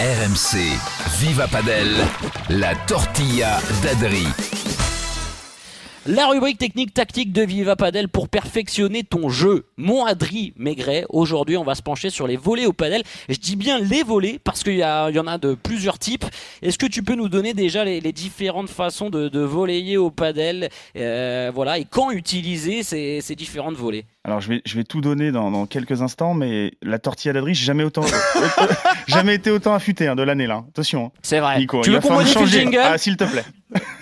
RMC, Viva Padel, la tortilla d'Adri. La rubrique technique tactique de Viva Padel pour perfectionner ton jeu. Mon Adri Maigret, aujourd'hui on va se pencher sur les volets au padel. Je dis bien les volets parce qu'il y, y, en a de plusieurs types. Est-ce que tu peux nous donner déjà les, les différentes façons de, de voleyer au padel euh, voilà, et quand utiliser ces, ces différentes volets? Alors je vais, je vais tout donner dans, dans quelques instants, mais la tortilla d'Adri, j'ai jamais autant, jamais été autant affûté hein, de l'année là. Attention. Hein. C'est vrai. Nico, tu il veux qu'on modifie le jingle? Ah, s'il te plaît.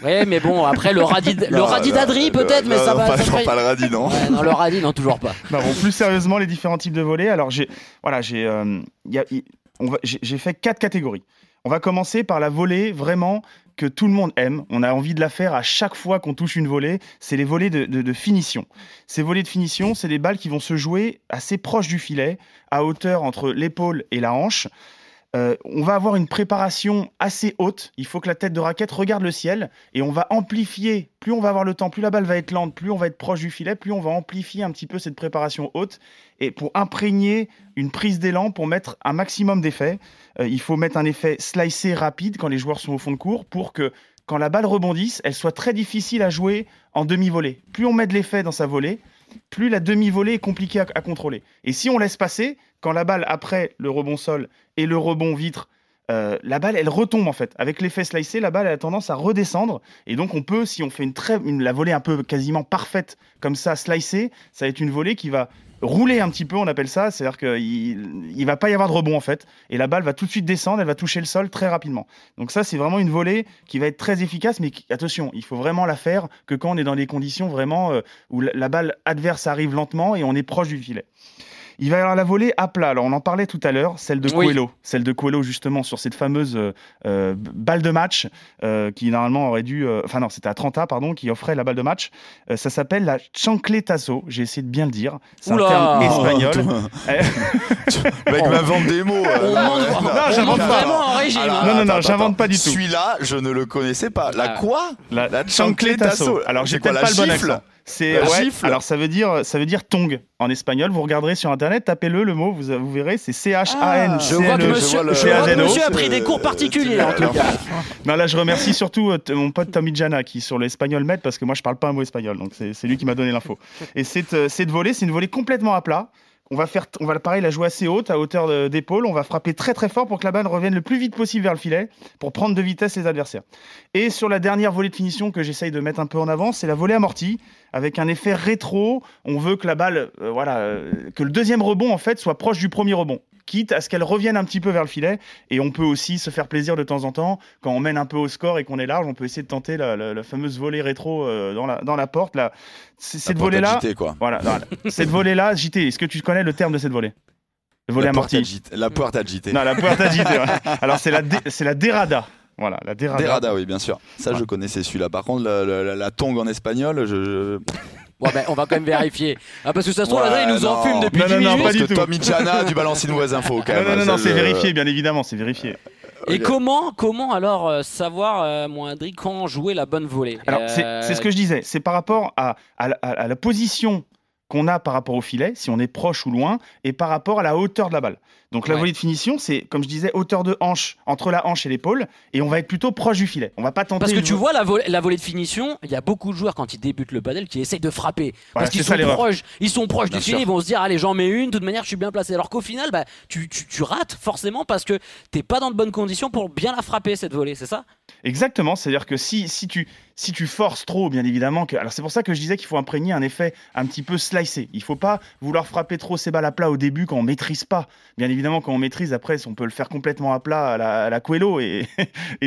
Ouais, mais bon, après le radis, le radis non, d'Adri non, peut-être, mais non, ça va. Pas, ça pas le radis, non. Ouais, non, le radis, non, toujours pas. Non, bon, plus sérieusement, les différents types de volets. Alors, j'ai voilà, j'ai euh, y a- y- on va- j'ai j'ai fait quatre catégories. On va commencer par la volée vraiment que tout le monde aime. On a envie de la faire à chaque fois qu'on touche une volée. C'est les volets de, de- de finition. Ces volets de finition, c'est des balles qui vont se jouer assez proche du filet, à hauteur entre l'épaule et la hanche. Euh, on va avoir une préparation assez haute. Il faut que la tête de raquette regarde le ciel et on va amplifier. Plus on va avoir le temps, plus la balle va être lente, plus on va être proche du filet, plus on va amplifier un petit peu cette préparation haute et pour imprégner une prise d'élan, pour mettre un maximum d'effet. euh, il faut mettre un effet slicé rapide quand les joueurs sont au fond de cours pour que quand la balle rebondisse, elle soit très difficile à jouer en demi-volée. Plus on met de l'effet dans sa volée, plus la demi-volée est compliquée à, à contrôler. Et si on laisse passer, quand la balle après le rebond sol et le rebond vitre, euh, la balle elle retombe en fait. Avec l'effet slicé, la balle a tendance à redescendre. Et donc on peut, si on fait une très, une- la volée un peu quasiment parfaite comme ça, slicée, ça va être une volée qui va rouler un petit peu, on appelle ça. C'est-à-dire qu'il il va pas y avoir de rebond en fait. Et la balle va tout de suite descendre, elle va toucher le sol très rapidement. Donc ça c'est vraiment une volée qui va être très efficace, mais attention, il faut vraiment la faire que quand on est dans des conditions vraiment euh, où la, la balle adverse arrive lentement et on est proche du filet. Il va y avoir la volée à plat. Alors, on en parlait tout à l'heure, celle de Oui. Coelho. Celle de Coelho, justement, sur cette fameuse euh, euh, balle de match, euh, qui normalement aurait dû. euh, Enfin, non, c'était à 30 pardon, qui offrait la balle de match. Euh, ça s'appelle la chancletazo. J'ai essayé de bien le dire. C'est un terme espagnol. Le mec m'invente des mots. euh, non, j'invente pas. vraiment en régime. Alors. Non, non, non, j'invente pas du tout. Celui-là, je ne le connaissais pas. La Ah. quoi? La, La chancletazo. Alors, j'ai peut-être la pas le bon accent. C'est ouais, gifle Alors ça veut dire ça veut dire tong en espagnol. Vous regarderez sur internet, tapez-le le mot, vous, vous verrez, c'est C H A N. Ah, Je vois que le- monsieur, je vois le- je vois que CAZO. monsieur a pris des cours particuliers en tout cas. Non, là, je remercie surtout euh, mon pote Tommy Jana qui, sur l'espagnol, m'aide parce que moi, je parle pas un mot espagnol. Donc, c'est c'est lui qui m'a donné l'info. Et cette, euh, cette volée, c'est une volée complètement à plat. On va faire, on va pareil la jouer assez haute, à hauteur d'épaule. On va frapper très très fort pour que la balle revienne le plus vite possible vers le filet, pour prendre de vitesse les adversaires. Et sur la dernière volée de finition que j'essaye de mettre un peu en avant, c'est la volée amortie, avec un effet rétro. On veut que la balle, euh, voilà, euh, que le deuxième rebond en fait soit proche du premier rebond, quitte à ce qu'elle revienne un petit peu vers le filet. Et on peut aussi se faire plaisir de temps en temps quand on mène un peu au score et qu'on est large, on peut essayer de tenter la, la- la fameuse volée rétro euh, dans, la, dans la porte. Là. C- Cette volée là, quoi. voilà, cette volée là, JT, est-ce que tu connais le terme de cette volée? Le volet La porte amorti. agitée. La agitée. Non, la puerta JT. ouais. Alors c'est la, dé- la derada. Voilà, la derada. Derada, oui, bien sûr. Ça, je connaissais celui-là. Par contre, la, la- la- la tongue en espagnol, je. je- Bon, ben, on va quand même vérifier. Ah, parce que ça se trouve, Ouais, là, il nous non. enfume depuis Non, 10 non, non, minutes. pas Parce du que tout. Tommy Chana du Balancine West Info, quand Non, même. non, non, non, c'est vérifié, bien évidemment, c'est vérifié. Et comment, comment alors euh, savoir, euh, mon Adri, quand jouer la bonne volée? Alors, Euh, c'est c'est ce que je disais, c'est par rapport à, à la- à la position qu'on a par rapport au filet, si on est proche ou loin, et par rapport à la hauteur de la balle. Donc la Ouais. volée de finition, c'est, comme je disais, hauteur de hanche entre la hanche et l'épaule, et on va être plutôt proche du filet. On va pas tenter. Parce que tu vo- vois la, volée- la volée de finition, il y a beaucoup de joueurs quand ils débutent le padel qui essayent de frapper Voilà, parce qu'ils sont proches, ils sont proches Bien du filet, ils vont se dire allez j'en mets une, de toute manière je suis bien placé. Alors qu'au final bah tu, tu, tu rates forcément parce que t'es pas dans de bonnes conditions pour bien la frapper cette volée, c'est ça? Exactement, c'est-à-dire que si, si, tu, si tu forces trop, bien évidemment, que... alors c'est pour ça que je disais qu'il faut imprégner un effet un petit peu slicé. Il faut pas vouloir frapper trop ses balles à plat au début quand on maîtrise pas. Bien évidemment, quand on maîtrise, après, on peut le faire complètement à plat à la, à Coelho et,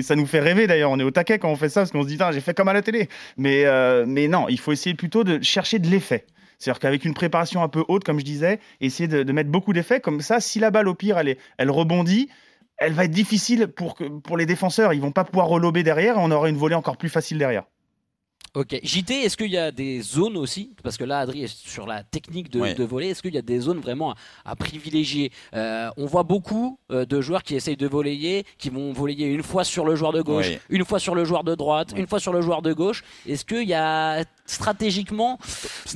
ça nous fait rêver d'ailleurs. On est au taquet quand on fait ça parce qu'on se dit, j'ai fait comme à la télé. Mais, euh, mais non, il faut essayer plutôt de chercher de l'effet. C'est-à-dire qu'avec une préparation un peu haute, comme je disais, essayer de, mettre beaucoup d'effets. Comme ça, si la balle, au pire, elle, est, elle rebondit, elle va être difficile pour, pour les défenseurs. Ils vont pas pouvoir relober derrière et on aura une volée encore plus facile derrière. Ok. JT, est-ce qu'il y a des zones aussi Parce que là, Adri est sur la technique de, Ouais. de voler. Est-ce qu'il y a des zones vraiment à, à privilégier? Euh, On voit beaucoup euh, de joueurs qui essayent de voler, qui vont voler une fois sur le joueur de gauche, Ouais. une fois sur le joueur de droite, Ouais. une fois sur le joueur de gauche. Est-ce qu'il y a stratégiquement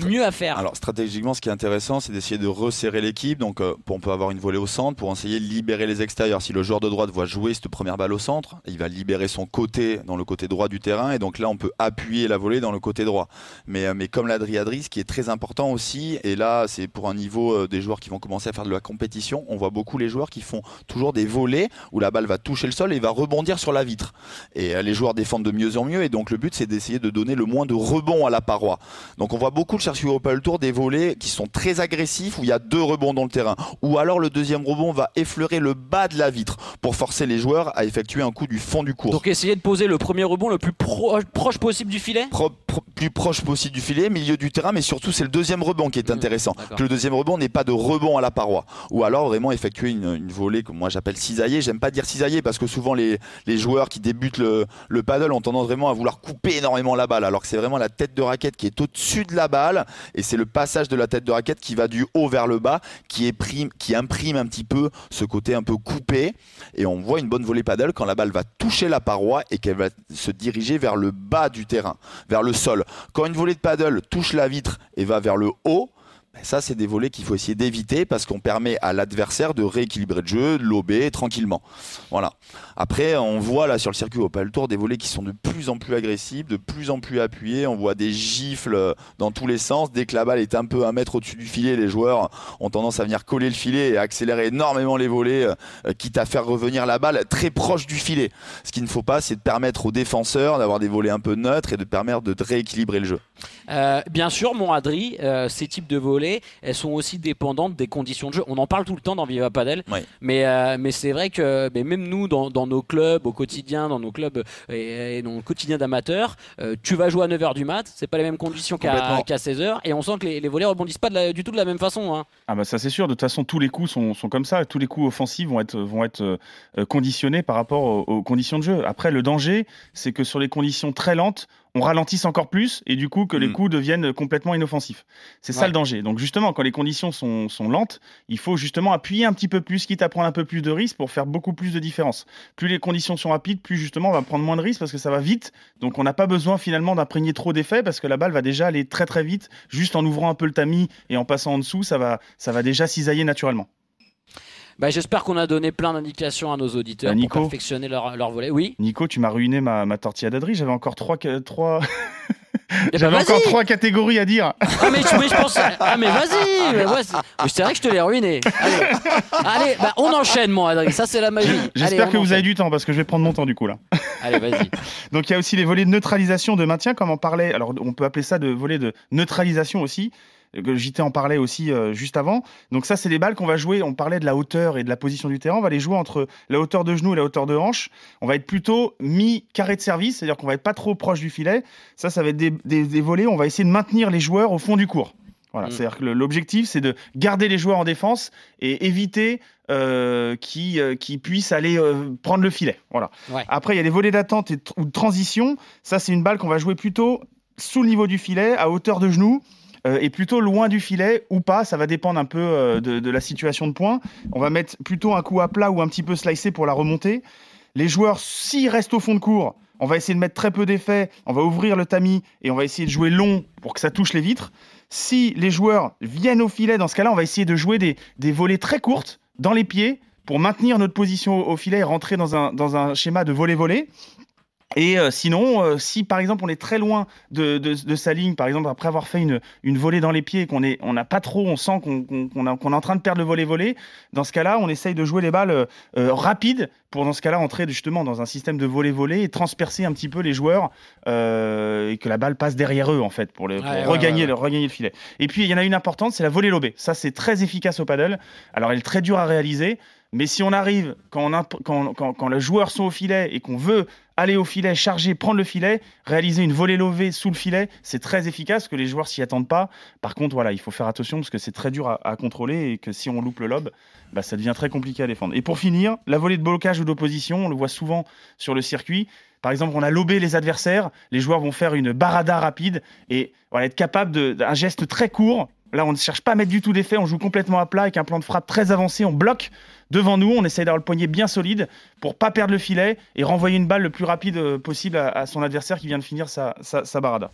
mieux à faire Alors stratégiquement, ce qui est intéressant, c'est d'essayer de resserrer l'équipe. Donc euh, on peut avoir une volée au centre pour essayer de libérer les extérieurs. Si le joueur de droite voit jouer cette première balle au centre, il va libérer son côté dans le côté droit du terrain. Et donc là, on peut appuyer la volée dans le côté droit. Mais, euh, mais comme l'a dit Adri, ce qui est très important aussi, et là c'est pour un niveau euh, des joueurs qui vont commencer à faire de la compétition, on voit beaucoup les joueurs qui font toujours des volées où la balle va toucher le sol et va rebondir sur la vitre. Et euh, les joueurs défendent de mieux en mieux. Et donc le but, c'est d'essayer de donner le moins de rebonds à la paroi. Donc on voit beaucoup le Chelsea Open Tour des volets qui sont très agressifs où il y a deux rebonds dans le terrain. Ou alors le deuxième rebond va effleurer le bas de la vitre pour forcer les joueurs à effectuer un coup du fond du court. Donc essayer de poser le premier rebond le plus pro- proche possible du filet? Pro- pro- plus proche possible du filet, milieu du terrain, mais surtout c'est le deuxième rebond qui est Mmh, intéressant. Que le deuxième rebond n'est pas de rebond à la paroi. Ou alors vraiment effectuer une, une volée que moi j'appelle cisaillée. J'aime pas dire cisaillée parce que souvent les, les joueurs qui débutent le, le paddle ont tendance vraiment à vouloir couper énormément la balle, alors que c'est vraiment la tête de raquette qui est au-dessus de la balle et c'est le passage de la tête de raquette qui va du haut vers le bas qui, qui imprime un petit peu ce côté un peu coupé et on voit une bonne volée paddle quand la balle va toucher la paroi et qu'elle va se diriger vers le bas du terrain, vers le sol. Quand une volée de paddle touche la vitre et va vers le haut, ça, c'est des volets qu'il faut essayer d'éviter parce qu'on permet à l'adversaire de rééquilibrer le jeu, de lober tranquillement. Voilà. Après, on voit là sur le circuit Opel Tour des volets qui sont de plus en plus agressifs, de plus en plus appuyés. On voit des gifles euh, dans tous les sens. Dès que la balle est un peu un mètre au-dessus du filet, les joueurs ont tendance à venir coller le filet et accélérer énormément les volets, euh, quitte à faire revenir la balle très proche du filet. Ce qu'il ne faut pas, c'est de permettre aux défenseurs d'avoir des volets un peu neutres et de permettre de rééquilibrer le jeu. Euh, bien sûr, mon Adri, euh, ces types de volets, elles sont aussi dépendantes des conditions de jeu. On en parle tout le temps dans Viva Padel, Oui. mais, euh, mais c'est vrai que mais même nous, dans, dans nos clubs, au quotidien, dans nos clubs euh, et, et dans le quotidien d'amateurs, euh, tu vas jouer à 9h du mat, c'est pas les mêmes conditions qu'à Complètement. qu'à 16h, et on sent que les, les volets rebondissent pas de la- du tout de la même façon. hein. Ah bah ça c'est sûr, de toute façon tous les coups sont, sont comme ça, tous les coups offensifs vont être, vont être conditionnés par rapport aux, aux conditions de jeu. Après le danger, c'est que sur les conditions très lentes, on ralentisse encore plus et du coup que les Mm. coups deviennent complètement inoffensifs. C'est ça le danger. Donc justement, quand les conditions sont, sont lentes, il faut justement appuyer un petit peu plus, quitte à prendre un peu plus de risques pour faire beaucoup plus de différence. Plus les conditions sont rapides, plus justement on va prendre moins de risques parce que ça va vite. Donc on n'a pas besoin finalement d'imprégner trop d'effets parce que la balle va déjà aller très très vite. Juste en ouvrant un peu le tamis et en passant en dessous, ça va, ça va déjà cisailler naturellement. Bah, J'espère qu'on a donné plein d'indications à nos auditeurs Bah, Nico. pour perfectionner leur, leur volet. Oui, Nico, tu m'as ruiné ma, ma tortilla d'adri. J'avais encore trois, trois... Eh ben, J'avais encore trois catégories à dire. Ah mais, mais je pense ah mais vas-y ouais, c'est vrai que je te l'ai ruiné allez, allez bah, on enchaîne mon Adrien ça c'est la magie J'espère que vous avez du temps parce que je vais prendre mon temps du coup là. allez vas-y Donc il y a aussi les volets de neutralisation de maintien, comme on parlait. Alors on peut appeler ça de volets de neutralisation aussi. JT en parlait aussi euh, juste avant. Donc ça, c'est des balles qu'on va jouer. On parlait de la hauteur et de la position du terrain. On va les jouer entre la hauteur de genou et la hauteur de hanche. On va être plutôt mi-carré de service, c'est-à-dire qu'on va être pas trop proche du filet. Ça, ça va être des, des, des volets. On va essayer de maintenir les joueurs au fond du court. Voilà, Mm. c'est-à-dire que l'objectif, c'est de garder les joueurs en défense et éviter euh, qu'ils euh, puissent aller euh, prendre le filet. Voilà. Ouais. Après, il y a des volets d'attente ou de transition. Ça, c'est une balle qu'on va jouer plutôt sous le niveau du filet, à hauteur de genou. Euh, et plutôt loin du filet ou pas, ça va dépendre un peu euh, de, la situation de point. On va mettre plutôt un coup à plat ou un petit peu slicé pour la remontée. Les joueurs, s'ils restent au fond de cours, on va essayer de mettre très peu d'effets, on va ouvrir le tamis et on va essayer de jouer long pour que ça touche les vitres. Si les joueurs viennent au filet, dans ce cas-là, on va essayer de jouer des, des volées très courtes dans les pieds pour maintenir notre position au, filet et rentrer dans un, schéma de volet-volet. Et euh, sinon, euh, si par exemple on est très loin de, de, de sa ligne, par exemple après avoir fait une, une volée dans les pieds et qu'on est, on n'a pas trop, on sent qu'on a- qu'on est en train de perdre le volet-volet, dans ce cas-là, on essaye de jouer les balles euh, euh, rapides pour dans ce cas-là entrer justement dans un système de volet-volet et transpercer un petit peu les joueurs euh, et que la balle passe derrière eux en fait pour, le, pour ouais, regagner, ouais, ouais. Le, regagner le filet. Et puis il y en a une importante, c'est la volée lobée. Ça c'est très efficace au paddle. Alors elle est très dure à réaliser. Mais si on arrive, quand, les joueurs sont au filet et qu'on veut aller au filet, charger, prendre le filet, réaliser une volée levée sous le filet, c'est très efficace que les joueurs s'y attendent pas. Par contre, voilà, il faut faire attention parce que c'est très dur à, contrôler et que si on loupe le lob, bah, ça devient très compliqué à défendre. Et pour finir, la volée de blocage ou d'opposition, on le voit souvent sur le circuit. Par exemple, on a lobé les adversaires, les joueurs vont faire une barada rapide et être capable d'un geste très court. Là, on ne cherche pas à mettre du tout d'effet, on joue complètement à plat avec un plan de frappe très avancé, on bloque devant nous, on essaye d'avoir le poignet bien solide pour pas perdre le filet et renvoyer une balle le plus rapide euh, possible à, son adversaire qui vient de finir sa barada.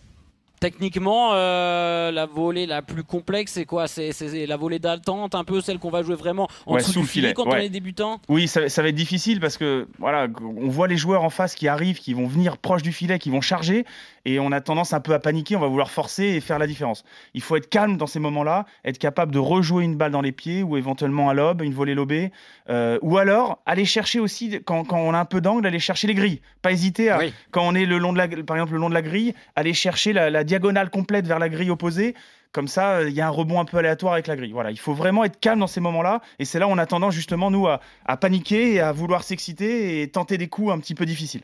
Techniquement, euh, la volée la plus complexe, c'est quoi? C'est la volée d'attente, un peu celle qu'on va jouer vraiment en Ouais, dessous sous du le filet filet, quand on est débutant? Oui, ça, ça va être difficile parce que voilà, on voit les joueurs en face qui arrivent, qui vont venir proche du filet, qui vont charger, et on a tendance un peu à paniquer, on va vouloir forcer et faire la différence. Il faut être calme dans ces moments-là, être capable de rejouer une balle dans les pieds ou éventuellement un lob, une volée lobée, euh, ou alors aller chercher aussi quand, quand on a un peu d'angle, aller chercher les grilles. Pas hésiter à Oui. quand on est le long de la, par exemple le long de la grille, aller chercher la, la diagonale complète vers la grille opposée. Comme ça, euh, il y a un rebond un peu aléatoire avec la grille. Voilà, il faut vraiment être calme dans ces moments-là. Et c'est là où on a tendance justement, nous, à, paniquer et à vouloir s'exciter et tenter des coups un petit peu difficiles.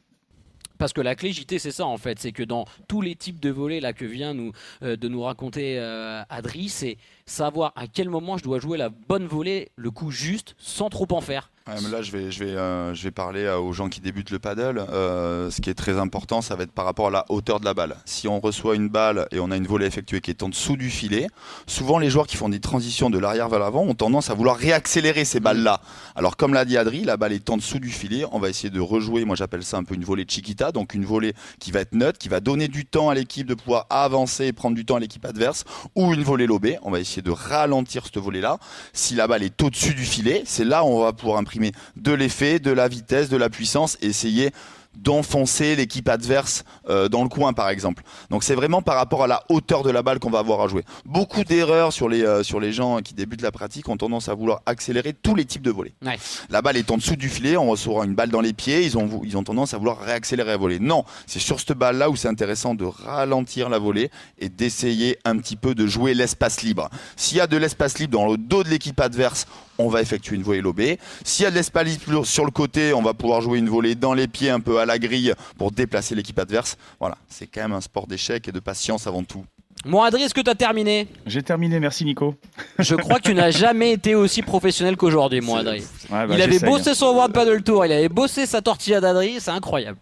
Parce que la clé JT, c'est ça en fait, c'est que dans tous les types de volets là que vient nous, euh, de nous raconter euh, Adri, c'est savoir à quel moment je dois jouer la bonne volée, le coup juste, sans trop en faire. Là, je vais, je, vais, euh, je vais parler aux gens qui débutent le paddle. Euh, ce qui est très important, ça va être par rapport à la hauteur de la balle. Si on reçoit une balle et on a une volée effectuée qui est en dessous du filet, souvent les joueurs qui font des transitions de l'arrière vers l'avant ont tendance à vouloir réaccélérer ces balles-là. Alors, comme l'a dit Adri, la balle est en dessous du filet. On va essayer de rejouer, moi j'appelle ça un peu une volée chiquita, donc une volée qui va être neutre, qui va donner du temps à l'équipe de pouvoir avancer et prendre du temps à l'équipe adverse, ou une volée lobée. On va essayer de ralentir cette volée-là. Si la balle est au-dessus du filet, c'est là où on va pouvoir imprimer de l'effet, de la vitesse, de la puissance, et essayer d'enfoncer l'équipe adverse euh, dans le coin par exemple. Donc c'est vraiment par rapport à la hauteur de la balle qu'on va avoir à jouer. Beaucoup d'erreurs sur les, euh, sur les gens qui débutent la pratique ont tendance à vouloir accélérer tous les types de volets. Ouais. La balle est en dessous du filet, on recevra une balle dans les pieds, ils ont, ils ont tendance à vouloir réaccélérer la volée. Non, c'est sur cette balle là où c'est intéressant de ralentir la volée et d'essayer un petit peu de jouer l'espace libre. S'il y a de l'espace libre dans le dos de l'équipe adverse, on va effectuer une volée lobée. S'il y a de l'espace libre sur le côté, on va pouvoir jouer une volée dans les pieds un peu à la grille pour déplacer l'équipe adverse. Voilà, c'est quand même un sport d'échec et de patience avant tout. Bon Adri, est-ce que tu as terminé J'ai terminé, merci Nico. Je crois que tu n'as jamais été aussi professionnel qu'aujourd'hui, mon Adri. Ouais, bah, il avait bossé son World Paddle Tour, il avait bossé sa tortilla d'Adri, c'est incroyable.